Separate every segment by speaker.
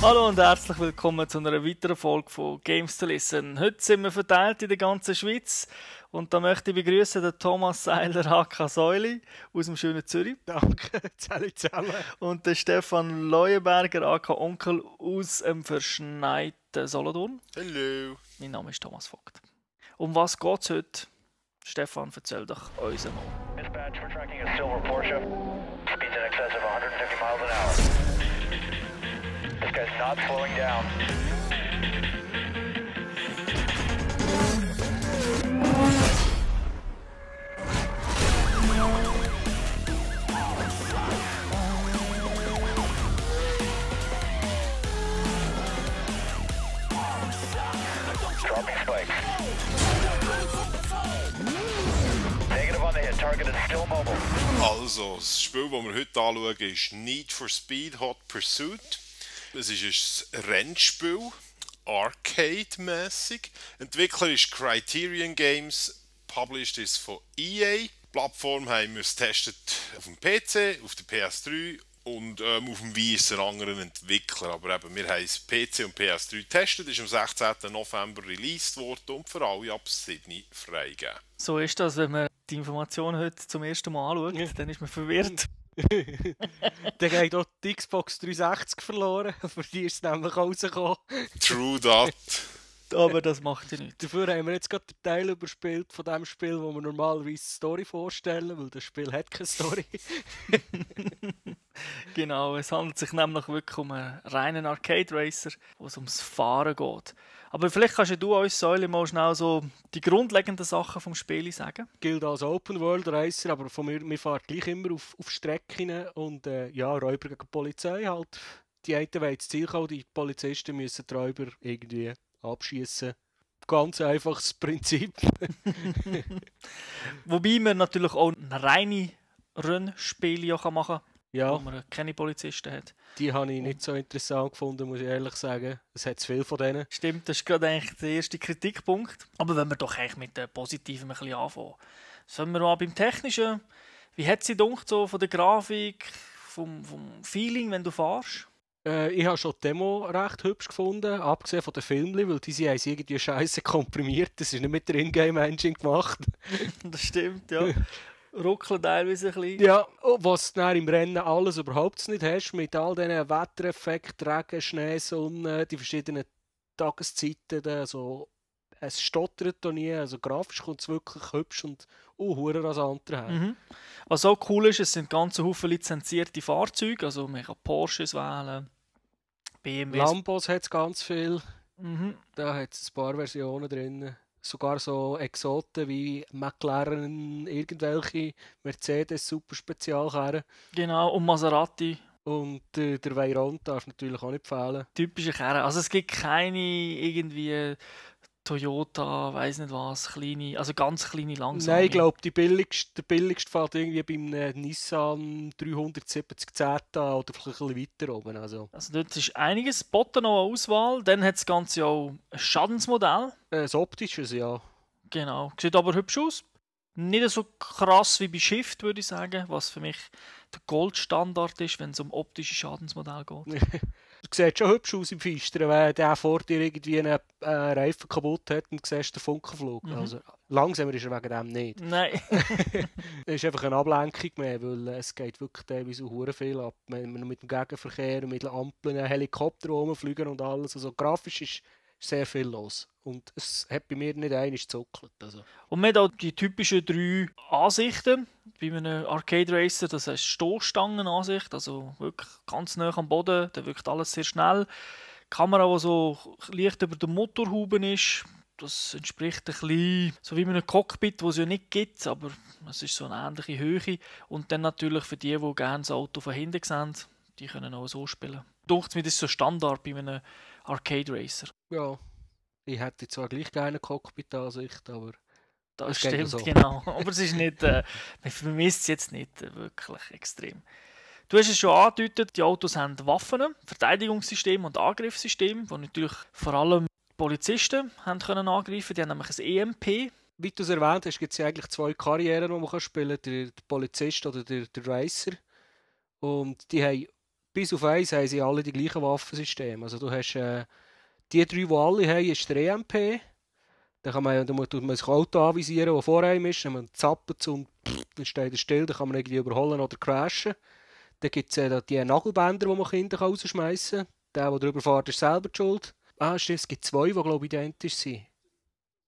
Speaker 1: Hallo und herzlich willkommen zu einer weiteren Folge von Games to Listen. Heute sind wir verteilt in der ganzen Schweiz und da möchte ich begrüßen den Thomas Seiler HK Säuli aus dem schönen Zürich.
Speaker 2: Danke, zusammen zusammen.
Speaker 1: Und den Stefan Leuenberger AK Onkel aus dem verschneiten Solothurn.
Speaker 3: Hallo.
Speaker 1: Mein Name ist Thomas Vogt. Um was geht es heute? Stefan, erzähl doch uns einmal.
Speaker 4: Dispatch, we're tracking a silver Porsche. Speeds in excess of 150 miles an hour. This guy's not slowing down. Is.
Speaker 3: Also, das Spiel, das wir heute anschauen, ist Need for Speed Hot Pursuit. Es ist ein Rennspiel, Arcade-mäßig. Entwickler ist Criterion Games, published ist von EA. Die Plattform haben wir es getestet auf dem PC, auf der PS3 und ähm, auf dem Wii ist ein anderer Entwickler. Aber eben, wir haben es PC und PS3 getestet, ist am 16. November released worden und für alle ab 7 freigegeben.
Speaker 1: So ist das, wenn man die Informationen heute zum ersten Mal anschaut, dann ist man verwirrt.
Speaker 2: Dann geht auch die Xbox 360 verloren, für die ist es nämlich rausgekommen.
Speaker 3: True that.
Speaker 1: Aber das macht ja nichts.
Speaker 2: Dafür haben wir jetzt gerade den Teil überspielt von dem Spiel, wo wir normalerweise Story vorstellen, weil das Spiel hat keine Story.
Speaker 1: Genau, es handelt sich nämlich wirklich um einen reinen Arcade Racer, wo es ums Fahren geht. Aber vielleicht kannst ja du uns, Säule, mal schnell so die grundlegenden Sachen vom Spiel sagen.
Speaker 2: Gilt als Open World Racer, aber von mir, wir fahren gleich immer auf, auf Strecken und äh, ja, Räuber gegen Polizei halt. Die einen wollen ins Ziel kommen, die Polizisten müssen die Räuber irgendwie abschießen. Ganz einfaches Prinzip.
Speaker 1: Wobei man natürlich auch reine Rennspiele ja machen kann,
Speaker 2: Ja.
Speaker 1: wo man keine Polizisten hat.
Speaker 2: Die habe ich nicht so interessant gefunden, muss ich ehrlich sagen. Es hat zu viel von denen.
Speaker 1: Stimmt, das ist gerade eigentlich der erste Kritikpunkt. Aber wenn wir doch eigentlich mit dem Positiven ein bisschen anfangen. Sollen wir mal beim Technischen? Wie hat sie gedacht, so von der Grafik, vom, vom Feeling, wenn du fährst?
Speaker 2: Äh, ich habe schon die Demo recht hübsch gefunden, abgesehen von den Filmen, weil die sie haben sie irgendwie scheiße komprimiert. Das ist nicht mit der Ingame-Engine gemacht.
Speaker 1: Das stimmt, ja. Ruckeln teilweise ein bisschen.
Speaker 2: Ja, was du im Rennen alles überhaupt nicht hast, mit all diesen Wettereffekten, Regen, Schnee, Sonne, die verschiedenen Tageszeiten, also es stottert da nie, also grafisch kommt es wirklich hübsch und uh, rasant her.
Speaker 1: Mhm. Was auch cool ist, es sind ganze Haufen lizenzierte Fahrzeuge, also man kann Porsches wählen, BMWs.
Speaker 2: Lambos hat es ganz viel,
Speaker 1: Mhm.
Speaker 2: da hat es ein paar Versionen drin. Sogar so Exoten wie McLaren, irgendwelche Mercedes super Spezialkarren.
Speaker 1: Genau, und Maserati,
Speaker 2: Und äh, der Veyron darf natürlich auch nicht fehlen.
Speaker 1: typische Karren. Also es gibt keine irgendwie Toyota, weiß nicht was, kleine, also ganz kleine langsame.
Speaker 2: Nein, ich glaube, die billigste, der billigste fällt irgendwie beim äh, Nissan 370Z oder vielleicht ein bisschen weiter oben. Also,
Speaker 1: Also dort ist einiges, boten noch eine Auswahl. Dann hat das Ganze auch ein Schadensmodell.
Speaker 2: äh, das Optische, ja.
Speaker 1: Genau. Sieht aber hübsch aus. Nicht so krass wie bei Shift, würde ich sagen, was für mich der Goldstandard ist, wenn es um optische Schadensmodell geht.
Speaker 2: Sieht schon hübsch aus im Feistern, wenn der vor dir irgendwie einen äh, Reifen kaputt hat und du siehst den Funkenflug.
Speaker 1: Mhm.
Speaker 2: Also, langsamer ist er wegen dem nicht.
Speaker 1: Nein.
Speaker 2: Es ist einfach eine Ablenkung mehr, weil es geht wirklich teilweise hure viel ab. Mit dem Gegenverkehr, mit den Ampeln, Helikopter rumfliegen und alles. Also grafisch ist sehr viel los. Und es hat bei mir nicht einmal gezuckelt. Also.
Speaker 1: Und man hat auch die typischen drei Ansichten bei einem Arcade Racer. Das heißt Stoßstangenansicht, also wirklich ganz nah am Boden. Da wirkt alles sehr schnell. Die Kamera, die so leicht über der Motorhaube ist, das entspricht ein bisschen so wie in einem Cockpit, wo es ja nicht gibt, aber es ist so eine ähnliche Höhe. Und dann natürlich für die, die gerne das Auto von hinten sehen, die können auch so spielen. Denkt mir, das ist so Standard bei einem Arcade Racer.
Speaker 2: Ja, ich hätte zwar gleich gerne Cockpit-Ansicht, aber
Speaker 1: Das stimmt,
Speaker 2: so.
Speaker 1: genau. Aber es ist nicht, äh, man vermisst es jetzt nicht äh, wirklich extrem. Du hast es schon angedeutet, die Autos haben Waffen, Verteidigungssystem und Angriffssystem, wo natürlich vor allem Polizisten haben können angreifen. Die haben nämlich ein EMP.
Speaker 2: wie du es erwähnt hast, gibt es ja eigentlich zwei Karrieren, die man kann spielen kann, der, der Polizist oder der, der Racer. Und die haben bis auf eins haben sie alle die gleichen Waffensysteme. Also du hast äh, die drei, die alle haben, ist der EMP. Dann kann man, dann muss man sich Auto anvisieren, das vor einem ist. Dann man zappt und pff, dann steht er still, dann kann man irgendwie überholen oder crashen. Dann gibt es äh, die Nagelbänder, die man Kinder rausschmeißen kann. Der, der drüber fährt, ist selber die schuld. Ah, stimmt, es gibt zwei, die glaube ich identisch sind.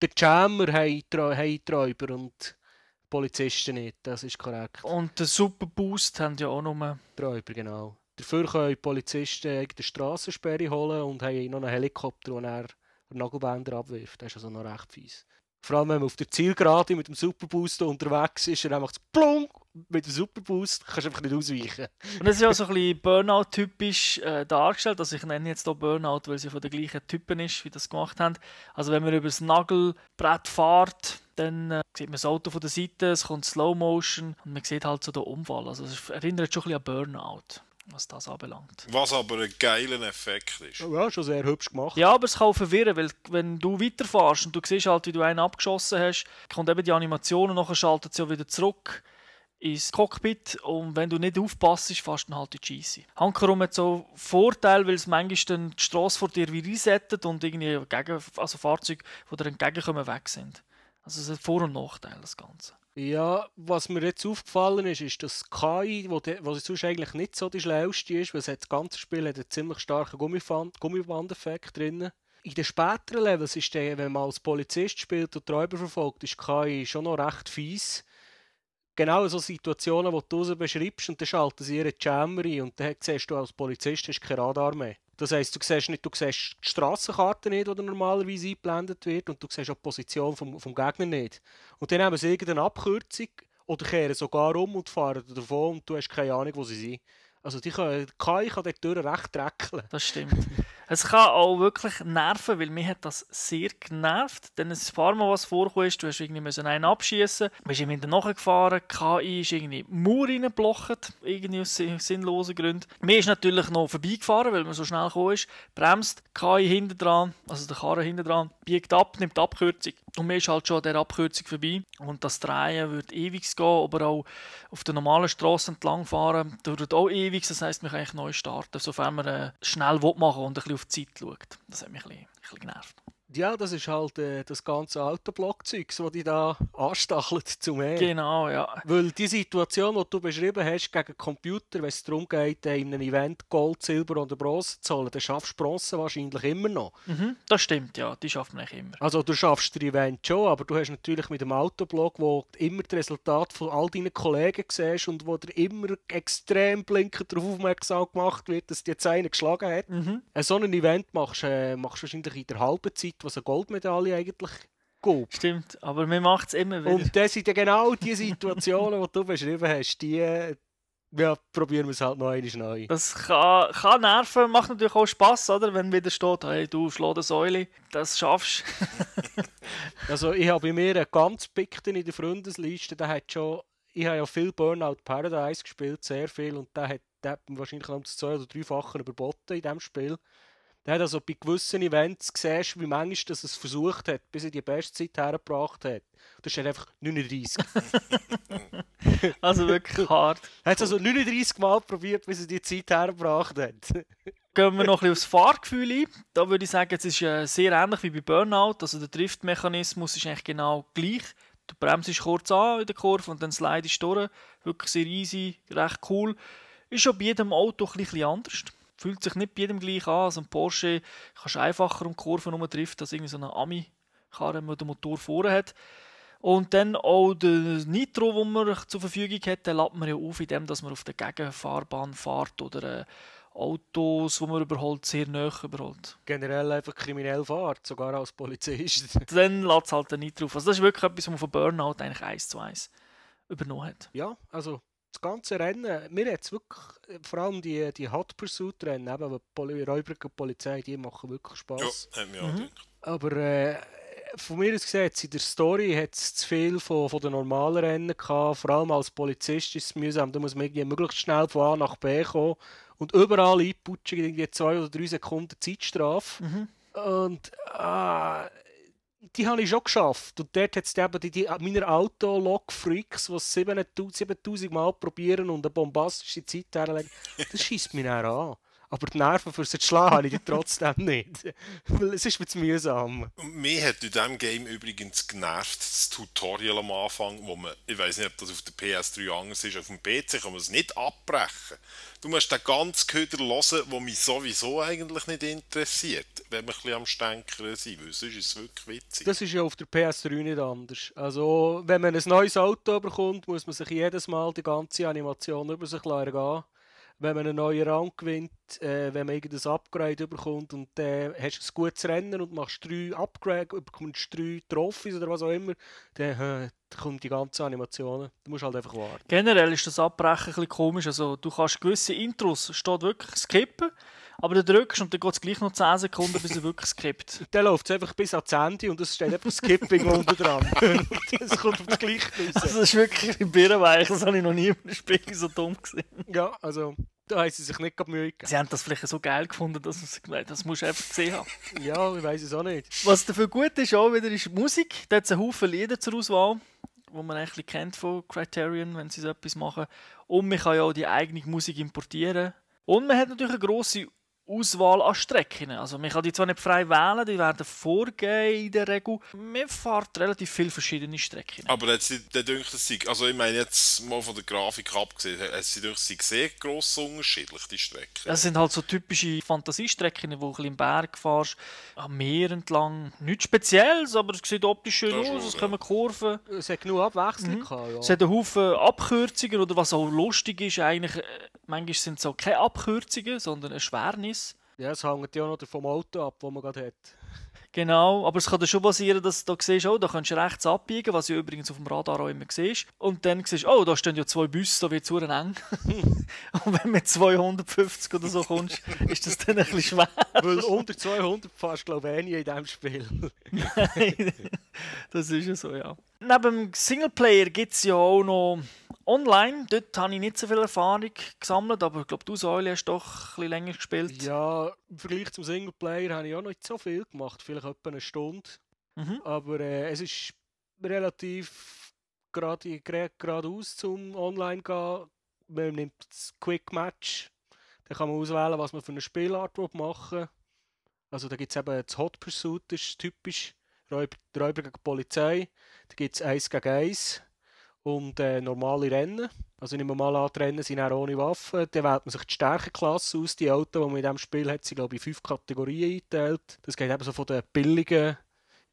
Speaker 2: Der Jammer haben die Trä- haben die Räuber und die Polizisten nicht, das ist korrekt.
Speaker 1: Und den Super Boost haben ja auch nur.
Speaker 2: Die Räuber, genau. Dafür können die Polizisten eine Strassensperre holen und haben noch einen Helikopter, der er Nagelbänder abwirft. Das ist also noch recht fies. Vor allem, wenn man auf der Zielgerade mit dem Superboost unterwegs ist, und einfach plunk mit dem Superboost, kannst du einfach nicht ausweichen.
Speaker 1: Und das ist ja so ein bisschen Burnout-typisch äh, dargestellt. Also ich nenne jetzt hier Burnout, weil sie von den gleichen Typen ist, wie das gemacht haben. Also wenn man über das Nagelbrett fährt, dann äh, sieht man das Auto von der Seite, es kommt Slow Motion und man sieht halt so den Unfall. Also es erinnert schon ein bisschen an Burnout, was das anbelangt.
Speaker 3: Was aber ein geiler Effekt ist.
Speaker 2: Oh ja, schon sehr hübsch gemacht.
Speaker 1: Ja, aber es kann auch verwirren, weil wenn du weiterfährst und du siehst halt, wie du einen abgeschossen hast, kommt eben die Animation und nachher schaltet sie ja wieder zurück ins Cockpit und wenn du nicht aufpasst, fährst du dann halt die Scheisse. Hankerum hat so Vorteil, weil es manchmal dann die Strasse vor dir wie resettet und irgendwie gegen, also Fahrzeuge, die dir entgegenkommen, weg sind. Also es hat Vor- und Nachteile, das Ganze.
Speaker 2: Ja, was mir jetzt aufgefallen ist, ist, dass KI, wo, wo sonst eigentlich nicht so die schlauste ist, weil das ganze Spiel hat einen ziemlich starken Gummiband, Gummibandeffekt drin. In den späteren Levels ist der, wenn man als Polizist spielt und die Räuber verfolgt, ist KI schon noch recht fies. Genau so Situationen, die du beschreibst und dann schalten sie ihre Jammer ein und dann siehst du als Polizist hast kein Radar mehr. Das heisst, du siehst nicht, du siehst die Strassenkarte nicht, die normalerweise eingeblendet wird und du siehst auch die Position vom, vom Gegner nicht. Und dann haben sie irgendeine Abkürzung oder kehren sogar um und fahren davon und du hast keine Ahnung, wo sie sind. Also die KI kann dort recht dreckeln.
Speaker 1: Das stimmt. Es kann auch wirklich nerven, weil mir hat das sehr genervt. Denn ein paar Mal was vorgekommen ist, du hast irgendwie müssen einen abschießen, bist ihm hinten nachgefahren, KI ist irgendwie Mauer reingeblockt, irgendwie aus sin- sinnlosen Gründen. Mir ist natürlich noch vorbeigefahren, weil man so schnell gekommen ist, bremst, KI hinten dran, also der Karre hinten dran, biegt ab, nimmt Abkürzung. Und mir ist halt schon an der Abkürzung vorbei. Und das Drehen wird ewig gehen, aber auch auf der normalen Straße entlang fahren, dauert auch ewig, das heisst, man kann eigentlich neu starten, sofern man äh, schnell will machen und ein bisschen auf die Zeit schaut. Das hat mich ein bisschen, ein bisschen genervt.
Speaker 2: Ja, das ist halt äh, das ganze Autoblock-Zeug, das die da anstachelt zu mehr.
Speaker 1: Genau, ja.
Speaker 2: Weil die Situation, die du beschrieben hast, gegen Computer, wenn es darum geht, äh, in einem Event Gold, Silber oder Bronze zu holen, dann schaffst du Bronze wahrscheinlich immer noch.
Speaker 1: Mhm, das stimmt, ja, die schafft man eigentlich immer.
Speaker 2: Also du schaffst das Event schon, aber du hast natürlich mit dem Autoblog, wo du immer das Resultat von all deinen Kollegen siehst und wo dir immer extrem blinkend darauf aufmerksam gemacht wird, dass dir jetzt einer geschlagen hat.
Speaker 1: Mhm.
Speaker 2: Ein so ein Event machst äh, machst du wahrscheinlich in der halben Zeit, was eine Goldmedaille eigentlich gibt.
Speaker 1: Stimmt, aber mir macht es immer wieder.
Speaker 2: Und das sind ja genau die Situationen, die du beschrieben hast, die ja, probieren wir es halt noch einmal neu.
Speaker 1: Das kann, kann nerven, macht natürlich auch Spass, oder? Wenn wieder steht, hey, du die Säule, das schaffst
Speaker 2: Also ich habe bei mir einen ganz pickten in der Freundesliste, der hat schon, ich habe ja viel Burnout Paradise gespielt, sehr viel, und der hat, der hat wahrscheinlich noch um das zwei- oder dreifache überboten in diesem Spiel. Hat also bei gewissen Events gesehen, wie manchmal das es versucht hat, bis er die beste Zeit hergebracht hat. Das steht einfach 39.
Speaker 1: Also wirklich hart.
Speaker 2: er hat es also 39 Mal probiert, bis er die Zeit hergebracht hat.
Speaker 1: Gehen wir noch ein bisschen aufs Fahrgefühl ein. Da würde ich sagen, es ist äh, sehr ähnlich wie bei Burnout. Also der Driftmechanismus ist eigentlich genau gleich. Du bremst kurz an in der Kurve und dann slidest du durch. Wirklich sehr easy, recht cool. Ist schon bei jedem Auto ein bisschen anders. Fühlt sich nicht bei jedem gleich an. Also ein Porsche kannst du einfacher um Kurven driften als irgendwie so eine Ami-Karre, die den Motor vorne hat. Und dann auch der Nitro, den man zur Verfügung hat, den lädt man ja auf, indem dass man auf der Gegenfahrbahn fährt oder äh, Autos, die man überholt, sehr nah überholt.
Speaker 2: Generell einfach kriminell fährt, sogar als Polizist.
Speaker 1: Dann lädt es halt den Nitro auf. Also das ist wirklich etwas, was man von Burnout eigentlich eins zu eins übernommen hat.
Speaker 2: Ja, also das ganze Rennen, mir hat es wirklich, äh, vor allem die, die Hot Pursuit Rennen, eben, die Poli Räuber und Polizei, die machen wirklich Spaß.
Speaker 3: Ja, hat mir auch gedacht.
Speaker 2: Aber äh, von mir aus gesehen, in der Story hat es zu viel von, von den normalen Rennen gehabt. Vor allem als Polizist ist es mühsam. Da muss man irgendwie möglichst schnell von A nach B kommen und überall einputschen, irgendwie zwei oder drei Sekunden Zeitstrafe. Und ah, die habe ich schon geschafft. Und dort hat es eben die, die meine Auto-Log-Freaks, die es 7000 7000 Mal probieren und eine bombastische Zeit herlegen. Das schießt mich dann an. Aber die Nerven für sie zu schlagen habe ich trotzdem nicht. Weil es ist mir zu mühsam.
Speaker 3: Mich hat in diesem Game übrigens genervt, das Tutorial am Anfang, wo man, ich weiß nicht, ob das auf der PS3 anders ist, auf dem PC kann man es nicht abbrechen. Du musst den ganzen Köder hören, der mich sowieso eigentlich nicht interessiert, wenn wir ein bisschen am Stänkern sind, weil sonst ist es wirklich witzig.
Speaker 2: Das ist ja auf der PS3 nicht anders. Also, wenn man ein neues Auto bekommt, muss man sich jedes Mal die ganze Animation über sich lassen. Wenn man einen neuen Rang gewinnt, äh, wenn man irgendein Upgrade bekommt und dann äh, hast du ein gutes Rennen und machst drei Upgrade, bekommst drei Trophys oder was auch immer, dann, äh, kommen die ganzen Animationen. Du musst halt einfach warten.
Speaker 1: Generell ist das Abbrechen ein bisschen komisch. Also, du kannst gewisse Intros steht wirklich skippen, aber du drückst und dann geht es gleich noch 10 Sekunden, bis er wirklich skippt.
Speaker 2: Dann läuft es einfach bis ans Ende und es steht einfach Skipping unten dran. das kommt auf das Gleiche raus.
Speaker 1: Also, das ist wirklich ein Birrenweich. Das habe ich noch nie einem Spiel so dumm gesehen.
Speaker 2: Ja, also da haben sie sich nicht gerade Mühe gegeben.
Speaker 1: Sie haben das vielleicht so geil gefunden, dass sie gesagt haben, das musst du einfach gesehen haben.
Speaker 2: Ja, ich weiß es auch nicht.
Speaker 1: Was dafür gut ist, auch wieder ist die Musik. Da hat es einen Haufen Lieder zur Auswahl, die man eigentlich kennt von Criterion, wenn sie so etwas machen. Und man kann ja auch die eigene Musik importieren. Und man hat natürlich eine grosse Auswahl an Strecken. Also man kann die zwar nicht frei wählen, die werden vorgegeben in der Regel. Man fährt relativ viele verschiedene Strecken.
Speaker 3: Aber jetzt, der denkt, sei, also ich meine jetzt mal von der Grafik abgesehen, es sind durch sehr gross unterschiedlich, die Strecken.
Speaker 1: Das sind halt so typische Fantasiestrecken, wo du ein bisschen im Berg fährst, am Meer entlang. Nichts Spezielles, aber es sieht optisch schön
Speaker 3: Das
Speaker 1: aus, es
Speaker 3: ja.
Speaker 1: kommen Kurven.
Speaker 2: Es hat genug Abwechslung gehabt, ja.
Speaker 1: Es hat einen Haufen Abkürzungen oder was auch lustig ist, eigentlich, äh, manchmal sind es auch keine Abkürzungen, sondern eine Schwernis.
Speaker 2: Ja, es hängt ja auch noch vom Auto ab, das man gerade hat.
Speaker 1: Genau, aber es kann dann schon passieren, dass du da siehst, oh, da kannst du rechts abbiegen, was du übrigens auf dem Radar auch immer siehst. Und dann siehst du, oh, da stehen ja zwei Busse, da wird es eng. Und wenn mit 250 oder so kommst, ist das dann ein bisschen schwer.
Speaker 2: Weil unter 200 fährst du, glaube ich, eh nie in diesem Spiel.
Speaker 1: Nein, das ist ja so, ja. Neben dem Singleplayer gibt es ja auch noch online. Dort habe ich nicht so viel Erfahrung gesammelt, aber ich glaube, du, Säule, hast doch ein bisschen länger gespielt.
Speaker 2: ja, im Vergleich zum Singleplayer habe ich auch noch nicht so viel gemacht. Vielleicht etwa eine Stunde.
Speaker 1: Mhm.
Speaker 2: Aber äh, es ist relativ gerade- gerade- geradeaus zum Online gehen. Man nimmt das Quick Match. Dann kann man auswählen, was man für eine Spielart machen will. Also da gibt es eben das Hot Pursuit, das ist typisch. Räuber, Räuber gegen Polizei. Da gibt es 1 gegen 1 und äh, normale Rennen. Also nehmen wir mal an, die Rennen sind auch ohne Waffen. Dann wählt man sich die Stärkeklasse aus. Die Autos, die man in diesem Spiel hat, sind glaube ich in fünf Kategorien eingeteilt. Das geht eben so von den billigen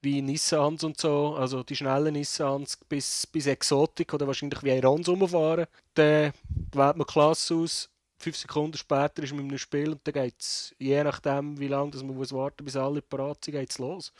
Speaker 2: wie Nissans und so, also die schnellen Nissans bis, bis Exotik oder wahrscheinlich wie Irons rumfahren. Dann wählt man Klasse aus. Fünf Sekunden später ist man in einem Spiel und dann geht es, je nachdem wie lange dass man muss warten bis alle parat sind, geht's los.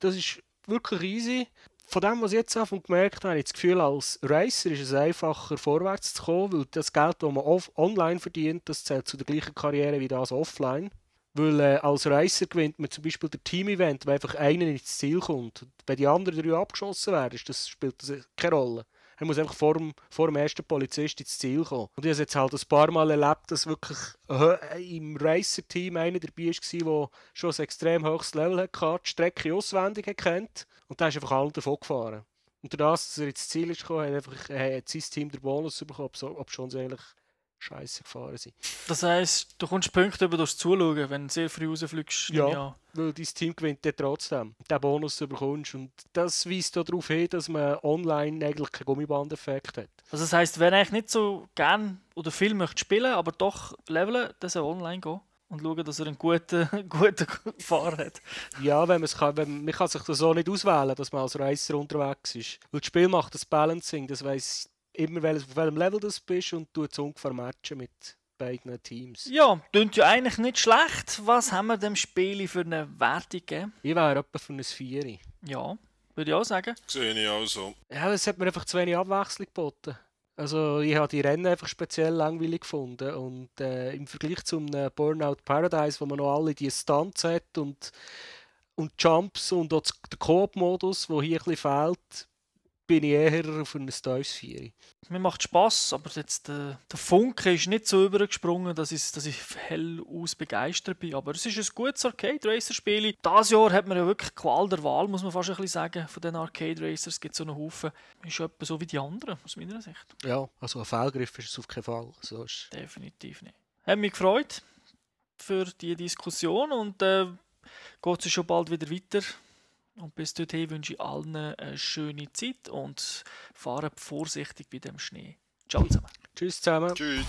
Speaker 2: Das ist wirklich easy. Von dem, was ich jetzt davon gemerkt habe, habe ich das Gefühl, als Racer ist es einfacher vorwärts zu kommen, weil das Geld, das man online verdient, das zählt zu der gleichen Karriere wie das offline. Weil äh, als Racer gewinnt man zum Beispiel der Team-Event, wo einfach einer ins Ziel kommt. Wenn die anderen drei abgeschossen werden, das, spielt das keine Rolle. Er muss einfach vor dem, vor dem ersten Polizist ins Ziel kommen. Und ich habe jetzt halt ein paar Mal erlebt, dass wirklich äh, im Racer-Team einer dabei war, der schon ein extrem hohes Level hatte, die Strecke auswendig kennt und der ist einfach allen davon gefahren. Und durch das, dass er ins Ziel ist gekommen, hat, einfach, hat sein Team den Bonus bekommen, ob, schon sie eigentlich scheiße gefahren sind.
Speaker 1: Das heisst, du kommst Punkte über das Zuschauen, wenn du sehr früh rausfliegst.
Speaker 2: Ja. Weil dein Team gewinnt dann trotzdem. Den Bonus bekommst. Und das weist darauf hin, dass man online eigentlich keinen Gummibandeffekt hat.
Speaker 1: Also das heisst, wenn ich nicht so gern oder viel möchte spielen, aber doch leveln, dann soll online gehen und schauen, dass er einen guten, guten Fahrer hat.
Speaker 2: Ja, wenn kann, wenn, man kann sich das so nicht auswählen, dass man als Racer unterwegs ist. Weil das Spiel macht das Balancing, das weiss immer, welches, auf welchem Level du bist und tut es ungefähr matchen mit beiden Teams.
Speaker 1: Ja, klingt ja eigentlich nicht schlecht. Was haben wir dem Spiel für eine Wertung gegeben?
Speaker 2: Ich wäre etwa für ein Vieri.
Speaker 1: Ja, würde ich auch sagen.
Speaker 3: Sehe ich auch so.
Speaker 2: Ja, es hat mir einfach zu wenig Abwechslung geboten. Also ich habe die Rennen einfach speziell langweilig gefunden und äh, im Vergleich zum äh, Burnout Paradise, wo man noch alle die Stunts hat und, und Jumps und auch der Coop-Modus, wo hier ein bisschen fehlt, bin ich eher auf ein Toys 4.
Speaker 1: Mir macht Spass, aber jetzt der, der Funke ist nicht so übergesprungen, dass ich, dass ich hell aus begeistert bin. Aber es ist ein gutes Arcade Racer Spiel. Dieses Jahr hat man ja wirklich Qual der Wahl, muss man fast ein bisschen sagen, von den Arcade Racers. Es gibt so einen Haufen. Ist etwa so wie die anderen, aus meiner Sicht.
Speaker 2: Ja, also ein Fehlgriff ist es auf keinen Fall. So ist
Speaker 1: Definitiv nicht. Hat mich gefreut für die Diskussion und äh, geht es schon bald wieder weiter. Und bis dorthin wünsche ich allen eine schöne Zeit und fahrt vorsichtig bei dem Schnee. Ciao zusammen.
Speaker 2: Tschüss zusammen.
Speaker 3: Tschüss.